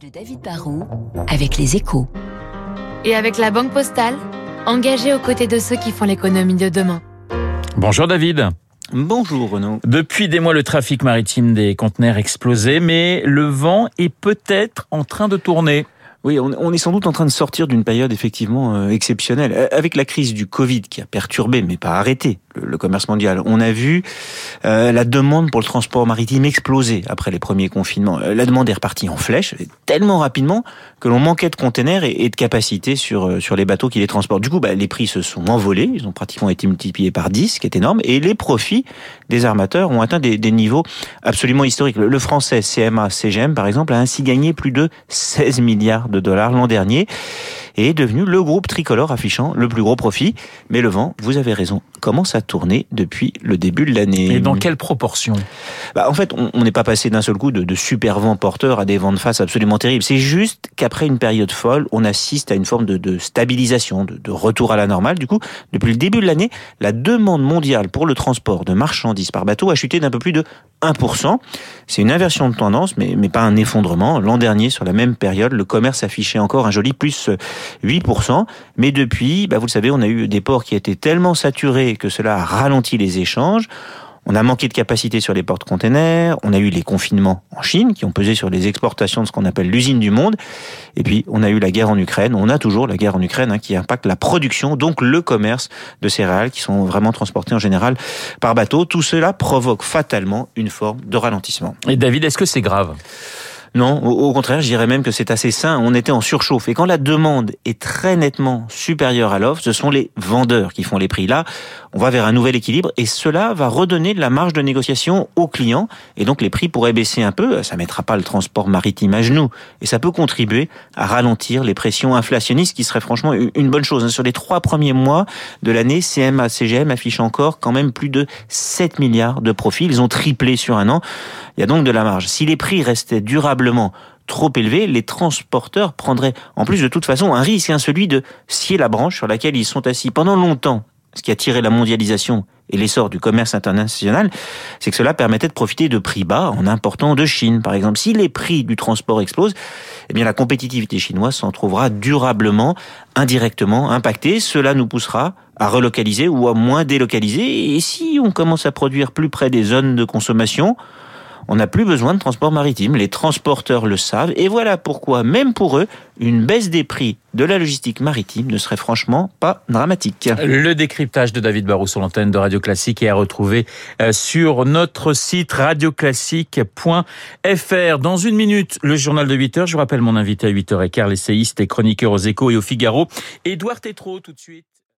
de David Barrault avec les échos. Et avec la Banque Postale, engagée aux côtés de ceux qui font l'économie de demain. Bonjour David. Bonjour Renaud. Depuis des mois, le trafic maritime des conteneurs explosé, mais le vent est peut-être en train de tourner. Oui, on, est sans doute en train de sortir d'une période effectivement euh, exceptionnelle. Euh, avec la crise du Covid qui a perturbé, mais pas arrêté, le, commerce mondial, on a vu euh, la demande pour le transport maritime exploser après les premiers confinements. La demande est repartie en flèche, tellement rapidement que l'on manquait de containers et, de capacité sur, sur les bateaux qui les transportent. Du coup, bah, les prix se sont envolés, ils ont pratiquement été multipliés par 10, ce qui est énorme, et les profits des armateurs ont atteint des, des niveaux absolument historiques. Le, le français CMA CGM, par exemple, a ainsi gagné plus de 16 milliards de dollars l'an dernier et est devenu le groupe tricolore affichant le plus gros profit. Mais le vent, vous avez raison, commence à tourner depuis le début de l'année. Et dans quelle proportion? Bah, En fait, on n'est pas passé d'un seul coup de, de, super vents porteurs à des vents de face absolument terribles. C'est juste qu'après une période folle, on assiste à une forme de, de stabilisation, de, de, retour à la normale. Du coup, depuis le début de l'année, la demande mondiale pour le transport de marchandises par bateau a chuté d'un peu plus de 1%. C'est une inversion de tendance, mais, mais pas un effondrement. L'an dernier, sur la même période, le commerce affichait encore un joli plus 8%. Mais depuis, bah vous le savez, on a eu des ports qui étaient tellement saturés que cela a ralenti les échanges. On a manqué de capacité sur les porte-containers, on a eu les confinements en Chine qui ont pesé sur les exportations de ce qu'on appelle l'usine du monde, et puis on a eu la guerre en Ukraine, on a toujours la guerre en Ukraine hein, qui impacte la production, donc le commerce de céréales qui sont vraiment transportées en général par bateau. Tout cela provoque fatalement une forme de ralentissement. Et David, est-ce que c'est grave? Non, au, contraire, je dirais même que c'est assez sain. On était en surchauffe. Et quand la demande est très nettement supérieure à l'offre, ce sont les vendeurs qui font les prix. Là, on va vers un nouvel équilibre et cela va redonner de la marge de négociation aux clients. Et donc les prix pourraient baisser un peu. Ça mettra pas le transport maritime à genoux. Et ça peut contribuer à ralentir les pressions inflationnistes, qui serait franchement une bonne chose. Sur les trois premiers mois de l'année, CMA, CGM affichent encore quand même plus de 7 milliards de profits. Ils ont triplé sur un an. Il y a donc de la marge. Si les prix restaient trop élevés, les transporteurs prendraient en plus de toute façon un risque, hein, celui de scier la branche sur laquelle ils sont assis pendant longtemps. Ce qui a tiré la mondialisation et l'essor du commerce international, c'est que cela permettait de profiter de prix bas en important de Chine. Par exemple, si les prix du transport explosent, eh bien la compétitivité chinoise s'en trouvera durablement, indirectement impactée. Cela nous poussera à relocaliser ou à moins délocaliser. Et si on commence à produire plus près des zones de consommation, on n'a plus besoin de transport maritime. Les transporteurs le savent. Et voilà pourquoi, même pour eux, une baisse des prix de la logistique maritime ne serait franchement pas dramatique. Le décryptage de David Barou sur l'antenne de Radio Classique est à retrouver euh, sur notre site radioclassique.fr. Dans une minute, le journal de 8 heures. Je vous rappelle mon invité à 8h15, l'essayiste et chroniqueur aux échos et au Figaro, Édouard Tétrault, tout de suite.